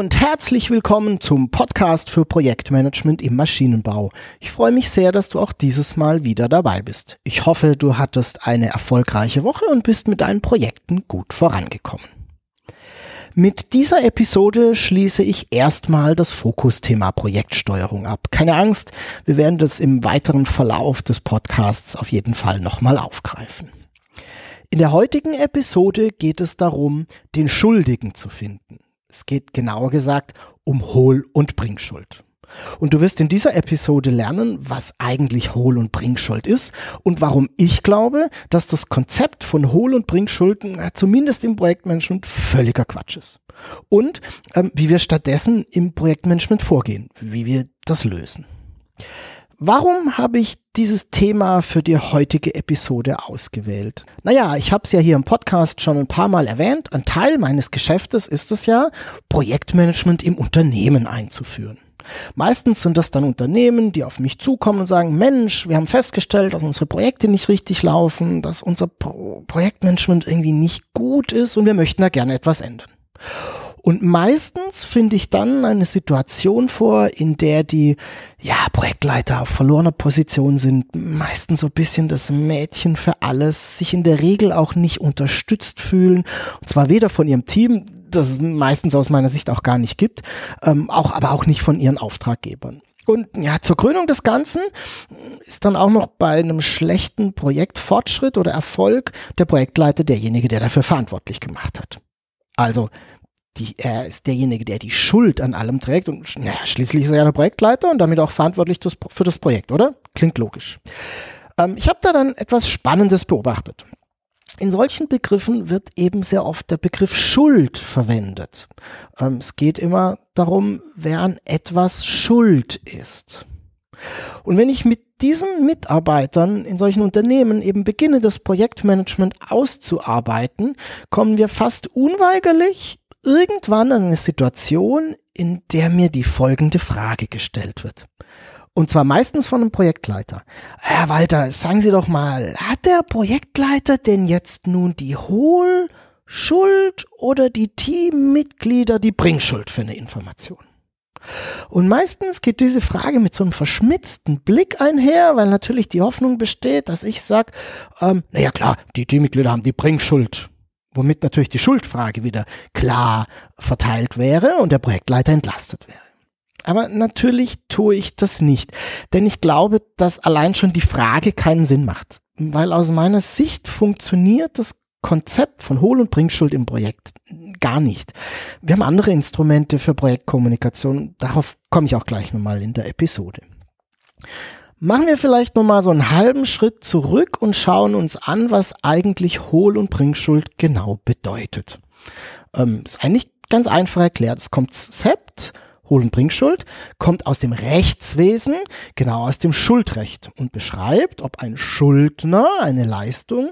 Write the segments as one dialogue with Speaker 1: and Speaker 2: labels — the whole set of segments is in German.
Speaker 1: Und herzlich willkommen zum Podcast für Projektmanagement im Maschinenbau. Ich freue mich sehr, dass du auch dieses Mal wieder dabei bist. Ich hoffe, du hattest eine erfolgreiche Woche und bist mit deinen Projekten gut vorangekommen. Mit dieser Episode schließe ich erstmal das Fokusthema Projektsteuerung ab. Keine Angst, wir werden das im weiteren Verlauf des Podcasts auf jeden Fall nochmal aufgreifen. In der heutigen Episode geht es darum, den Schuldigen zu finden. Es geht genauer gesagt um Hohl- und Bringschuld. Und du wirst in dieser Episode lernen, was eigentlich Hohl- und Bringschuld ist und warum ich glaube, dass das Konzept von Hohl- und Bringschulden zumindest im Projektmanagement völliger Quatsch ist. Und ähm, wie wir stattdessen im Projektmanagement vorgehen, wie wir das lösen. Warum habe ich dieses Thema für die heutige Episode ausgewählt? Naja, ich habe es ja hier im Podcast schon ein paar Mal erwähnt. Ein Teil meines Geschäftes ist es ja, Projektmanagement im Unternehmen einzuführen. Meistens sind das dann Unternehmen, die auf mich zukommen und sagen, Mensch, wir haben festgestellt, dass unsere Projekte nicht richtig laufen, dass unser Pro Projektmanagement irgendwie nicht gut ist und wir möchten da gerne etwas ändern. Und meistens finde ich dann eine Situation vor, in der die ja, Projektleiter auf verlorener Position sind, meistens so ein bisschen das Mädchen für alles, sich in der Regel auch nicht unterstützt fühlen, und zwar weder von ihrem Team, das es meistens aus meiner Sicht auch gar nicht gibt, ähm, auch, aber auch nicht von ihren Auftraggebern. Und ja, zur Krönung des Ganzen ist dann auch noch bei einem schlechten Projektfortschritt oder Erfolg der Projektleiter derjenige, der dafür verantwortlich gemacht hat. Also die, er ist derjenige, der die Schuld an allem trägt und naja, schließlich ist er ja der Projektleiter und damit auch verantwortlich für das Projekt, oder? Klingt logisch. Ähm, ich habe da dann etwas Spannendes beobachtet. In solchen Begriffen wird eben sehr oft der Begriff Schuld verwendet. Ähm, es geht immer darum, wer an etwas schuld ist. Und wenn ich mit diesen Mitarbeitern in solchen Unternehmen eben beginne, das Projektmanagement auszuarbeiten, kommen wir fast unweigerlich irgendwann eine Situation, in der mir die folgende Frage gestellt wird. Und zwar meistens von einem Projektleiter. Herr Walter, sagen Sie doch mal, hat der Projektleiter denn jetzt nun die Hohlschuld oder die Teammitglieder die Bringschuld für eine Information? Und meistens geht diese Frage mit so einem verschmitzten Blick einher, weil natürlich die Hoffnung besteht, dass ich sage, ähm, naja klar, die Teammitglieder haben die Bringschuld womit natürlich die Schuldfrage wieder klar verteilt wäre und der Projektleiter entlastet wäre. Aber natürlich tue ich das nicht, denn ich glaube, dass allein schon die Frage keinen Sinn macht, weil aus meiner Sicht funktioniert das Konzept von Hohl- und Bringschuld im Projekt gar nicht. Wir haben andere Instrumente für Projektkommunikation, darauf komme ich auch gleich nochmal in der Episode. Machen wir vielleicht nochmal so einen halben Schritt zurück und schauen uns an, was eigentlich Hohl- und Bringschuld genau bedeutet. Ähm, ist eigentlich ganz einfach erklärt. Das Konzept Hohl- und Bringschuld kommt aus dem Rechtswesen, genau aus dem Schuldrecht und beschreibt, ob ein Schuldner eine Leistung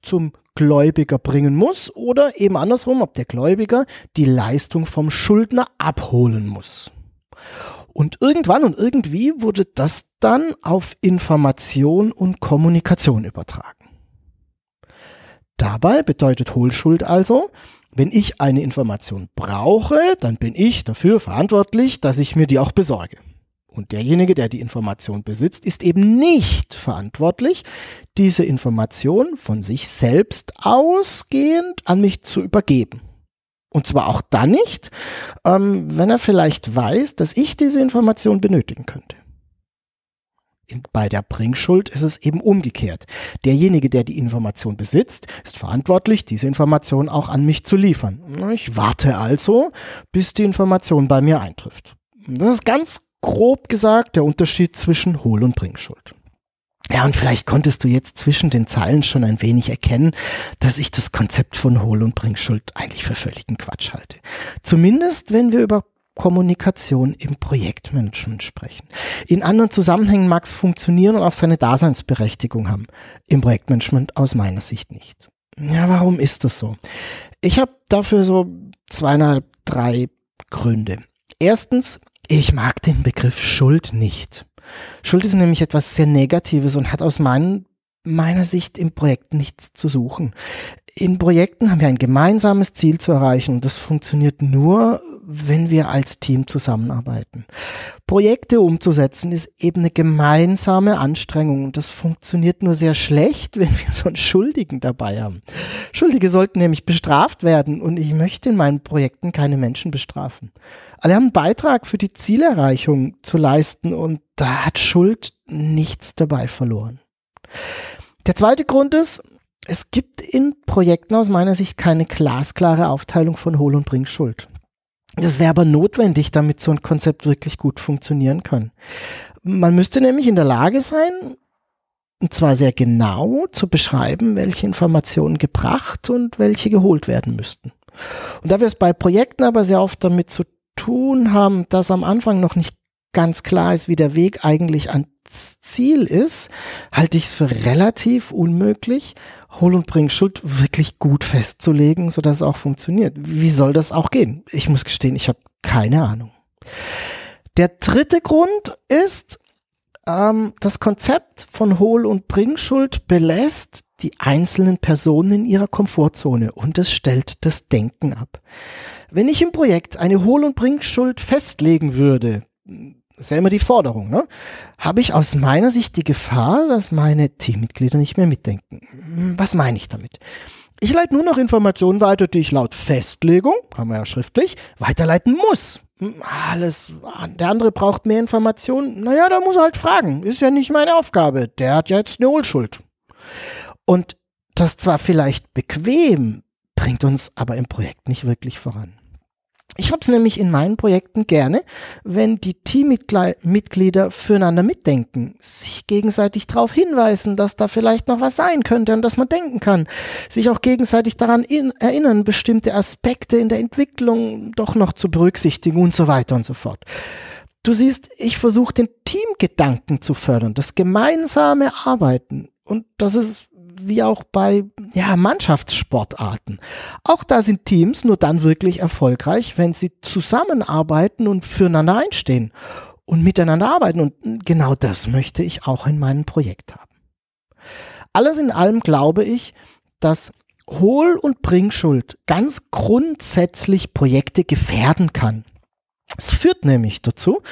Speaker 1: zum Gläubiger bringen muss oder eben andersrum, ob der Gläubiger die Leistung vom Schuldner abholen muss. Und irgendwann und irgendwie wurde das dann auf Information und Kommunikation übertragen. Dabei bedeutet Hohlschuld also, wenn ich eine Information brauche, dann bin ich dafür verantwortlich, dass ich mir die auch besorge. Und derjenige, der die Information besitzt, ist eben nicht verantwortlich, diese Information von sich selbst ausgehend an mich zu übergeben. Und zwar auch dann nicht, ähm, wenn er vielleicht weiß, dass ich diese Information benötigen könnte. Bei der Bringschuld ist es eben umgekehrt. Derjenige, der die Information besitzt, ist verantwortlich, diese Information auch an mich zu liefern. Ich warte also, bis die Information bei mir eintrifft. Das ist ganz grob gesagt der Unterschied zwischen Hohl- und Bringschuld. Ja, und vielleicht konntest du jetzt zwischen den Zeilen schon ein wenig erkennen, dass ich das Konzept von Hohl- und Bringschuld eigentlich für völligen Quatsch halte. Zumindest, wenn wir über Kommunikation im Projektmanagement sprechen. In anderen Zusammenhängen mag es funktionieren und auch seine Daseinsberechtigung haben. Im Projektmanagement aus meiner Sicht nicht. Ja, warum ist das so? Ich habe dafür so zweieinhalb, drei Gründe. Erstens, ich mag den Begriff Schuld nicht. Schuld ist nämlich etwas sehr Negatives und hat aus meinen, meiner Sicht im Projekt nichts zu suchen. In Projekten haben wir ein gemeinsames Ziel zu erreichen und das funktioniert nur, wenn wir als Team zusammenarbeiten. Projekte umzusetzen ist eben eine gemeinsame Anstrengung und das funktioniert nur sehr schlecht, wenn wir so einen Schuldigen dabei haben. Schuldige sollten nämlich bestraft werden und ich möchte in meinen Projekten keine Menschen bestrafen. Alle haben einen Beitrag für die Zielerreichung zu leisten und da hat Schuld nichts dabei verloren. Der zweite Grund ist, es gibt in Projekten aus meiner Sicht keine glasklare Aufteilung von Hohl- und Bringschuld. Das wäre aber notwendig, damit so ein Konzept wirklich gut funktionieren kann. Man müsste nämlich in der Lage sein, und zwar sehr genau zu beschreiben, welche Informationen gebracht und welche geholt werden müssten. Und da wir es bei Projekten aber sehr oft damit zu tun haben, dass am Anfang noch nicht ganz klar ist, wie der Weg eigentlich ans Ziel ist, halte ich es für relativ unmöglich, Hol- und Bringschuld wirklich gut festzulegen, sodass es auch funktioniert. Wie soll das auch gehen? Ich muss gestehen, ich habe keine Ahnung. Der dritte Grund ist, ähm, das Konzept von Hohl- und Bringschuld belässt die einzelnen Personen in ihrer Komfortzone und es stellt das Denken ab. Wenn ich im Projekt eine Hohl- und Bringschuld festlegen würde, ist ja immer die Forderung, ne? habe ich aus meiner Sicht die Gefahr, dass meine Teammitglieder nicht mehr mitdenken. Was meine ich damit? Ich leite nur noch Informationen weiter, die ich laut Festlegung, haben wir ja schriftlich, weiterleiten muss. Alles, der andere braucht mehr Informationen. Naja, da muss er halt fragen. Ist ja nicht meine Aufgabe. Der hat ja jetzt eine Hohlschuld. Und das zwar vielleicht bequem, bringt uns aber im Projekt nicht wirklich voran. Ich habe es nämlich in meinen Projekten gerne, wenn die Teammitglieder füreinander mitdenken, sich gegenseitig darauf hinweisen, dass da vielleicht noch was sein könnte und dass man denken kann, sich auch gegenseitig daran erinnern, bestimmte Aspekte in der Entwicklung doch noch zu berücksichtigen und so weiter und so fort. Du siehst, ich versuche den Teamgedanken zu fördern, das gemeinsame Arbeiten. Und das ist wie auch bei ja, Mannschaftssportarten. Auch da sind Teams nur dann wirklich erfolgreich, wenn sie zusammenarbeiten und füreinander einstehen und miteinander arbeiten. Und genau das möchte ich auch in meinem Projekt haben. Alles in allem glaube ich, dass Hohl- und Bringschuld ganz grundsätzlich Projekte gefährden kann. Es führt nämlich dazu,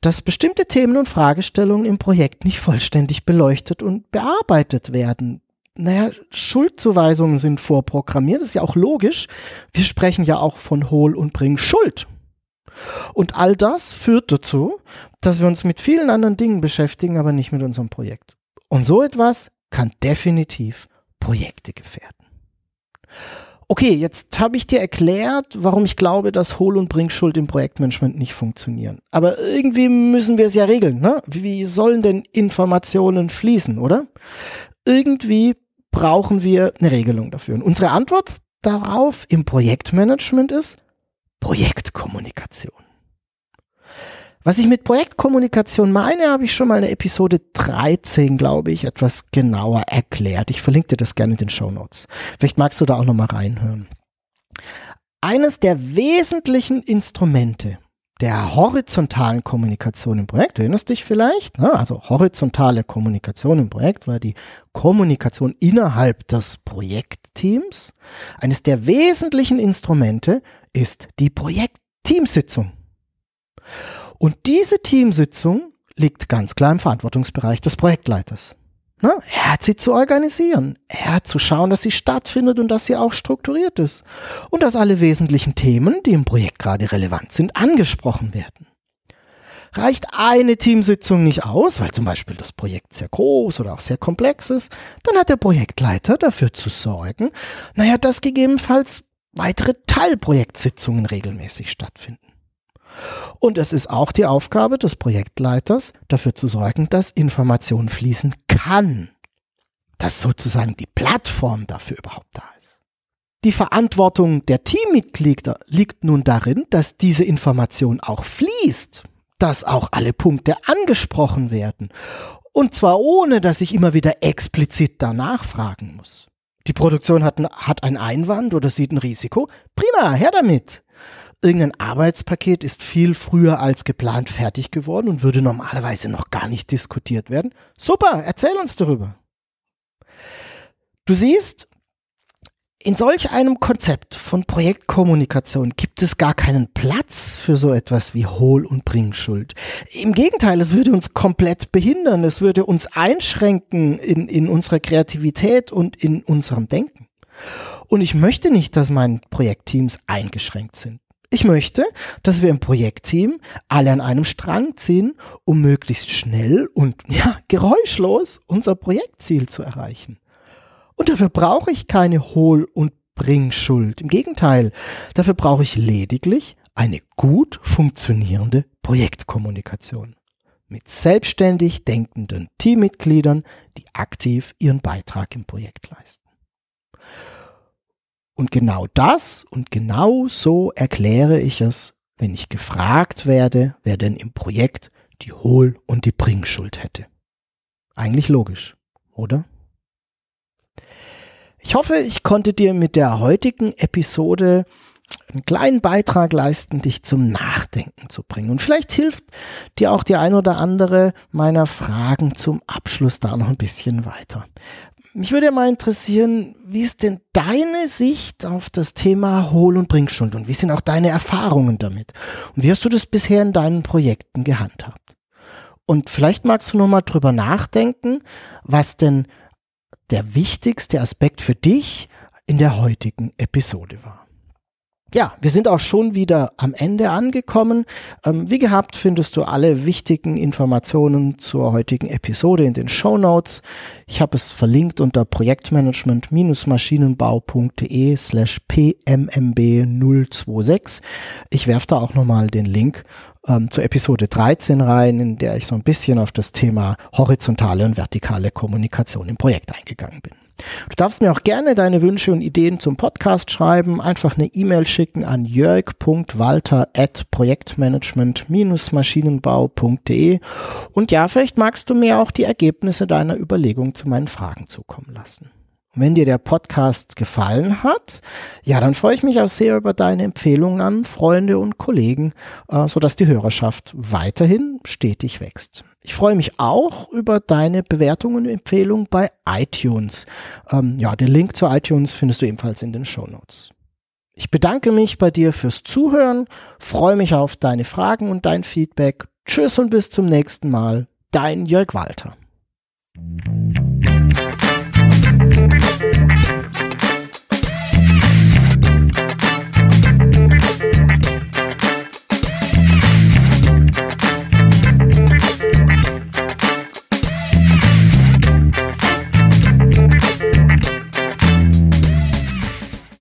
Speaker 1: dass bestimmte Themen und Fragestellungen im Projekt nicht vollständig beleuchtet und bearbeitet werden naja, Schuldzuweisungen sind vorprogrammiert, das ist ja auch logisch. Wir sprechen ja auch von Hohl- und Bring Schuld. Und all das führt dazu, dass wir uns mit vielen anderen Dingen beschäftigen, aber nicht mit unserem Projekt. Und so etwas kann definitiv Projekte gefährden. Okay, jetzt habe ich dir erklärt, warum ich glaube, dass Hohl- und Bringschuld im Projektmanagement nicht funktionieren. Aber irgendwie müssen wir es ja regeln. Ne? Wie sollen denn Informationen fließen, oder? Irgendwie brauchen wir eine Regelung dafür. Und unsere Antwort darauf im Projektmanagement ist Projektkommunikation. Was ich mit Projektkommunikation meine, habe ich schon mal in der Episode 13, glaube ich, etwas genauer erklärt. Ich verlinke dir das gerne in den Show Notes. Vielleicht magst du da auch nochmal reinhören. Eines der wesentlichen Instrumente der horizontalen Kommunikation im Projekt, du erinnerst dich vielleicht, ne? also horizontale Kommunikation im Projekt war die Kommunikation innerhalb des Projektteams. Eines der wesentlichen Instrumente ist die Projektteamsitzung. Und diese Teamsitzung liegt ganz klar im Verantwortungsbereich des Projektleiters. Ne? Er hat sie zu organisieren. Er hat zu schauen, dass sie stattfindet und dass sie auch strukturiert ist. Und dass alle wesentlichen Themen, die im Projekt gerade relevant sind, angesprochen werden. Reicht eine Teamsitzung nicht aus, weil zum Beispiel das Projekt sehr groß oder auch sehr komplex ist, dann hat der Projektleiter dafür zu sorgen, naja, dass gegebenenfalls weitere Teilprojektsitzungen regelmäßig stattfinden. Und es ist auch die Aufgabe des Projektleiters, dafür zu sorgen, dass Information fließen kann. Dass sozusagen die Plattform dafür überhaupt da ist. Die Verantwortung der Teammitglieder liegt nun darin, dass diese Information auch fließt, dass auch alle Punkte angesprochen werden. Und zwar ohne, dass ich immer wieder explizit danach fragen muss. Die Produktion hat, ein, hat einen Einwand oder sieht ein Risiko. Prima, her damit. Irgendein Arbeitspaket ist viel früher als geplant fertig geworden und würde normalerweise noch gar nicht diskutiert werden. Super, erzähl uns darüber. Du siehst, in solch einem Konzept von Projektkommunikation gibt es gar keinen Platz für so etwas wie Hohl- und Bringschuld. Im Gegenteil, es würde uns komplett behindern, es würde uns einschränken in, in unserer Kreativität und in unserem Denken. Und ich möchte nicht, dass meine Projektteams eingeschränkt sind. Ich möchte, dass wir im Projektteam alle an einem Strang ziehen, um möglichst schnell und ja, geräuschlos unser Projektziel zu erreichen. Und dafür brauche ich keine Hohl- und Bringschuld. Im Gegenteil, dafür brauche ich lediglich eine gut funktionierende Projektkommunikation mit selbstständig denkenden Teammitgliedern, die aktiv ihren Beitrag im Projekt leisten. Und genau das und genau so erkläre ich es, wenn ich gefragt werde, wer denn im Projekt die Hohl- und die Bringschuld hätte. Eigentlich logisch, oder? Ich hoffe, ich konnte dir mit der heutigen Episode einen kleinen Beitrag leisten, dich zum Nachdenken zu bringen. Und vielleicht hilft dir auch die ein oder andere meiner Fragen zum Abschluss da noch ein bisschen weiter. Mich würde ja mal interessieren, wie ist denn deine Sicht auf das Thema Hohl- und Bringschuld und wie sind auch deine Erfahrungen damit? Und wie hast du das bisher in deinen Projekten gehandhabt? Und vielleicht magst du noch mal drüber nachdenken, was denn der wichtigste Aspekt für dich in der heutigen Episode war. Ja, wir sind auch schon wieder am Ende angekommen. Ähm, wie gehabt findest du alle wichtigen Informationen zur heutigen Episode in den Show Notes. Ich habe es verlinkt unter projektmanagement-maschinenbau.de slash pmmb026. Ich werfe da auch nochmal den Link ähm, zur Episode 13 rein, in der ich so ein bisschen auf das Thema horizontale und vertikale Kommunikation im Projekt eingegangen bin. Du darfst mir auch gerne deine Wünsche und Ideen zum Podcast schreiben. Einfach eine E-Mail schicken an jörg.walter.projektmanagement-maschinenbau.de und ja, vielleicht magst du mir auch die Ergebnisse deiner Überlegung zu meinen Fragen zukommen lassen. Wenn dir der Podcast gefallen hat, ja, dann freue ich mich auch sehr über deine Empfehlungen an Freunde und Kollegen, äh, sodass die Hörerschaft weiterhin stetig wächst. Ich freue mich auch über deine Bewertungen und Empfehlungen bei iTunes. Ähm, ja, den Link zu iTunes findest du ebenfalls in den Show Notes. Ich bedanke mich bei dir fürs Zuhören, freue mich auf deine Fragen und dein Feedback. Tschüss und bis zum nächsten Mal. Dein Jörg Walter.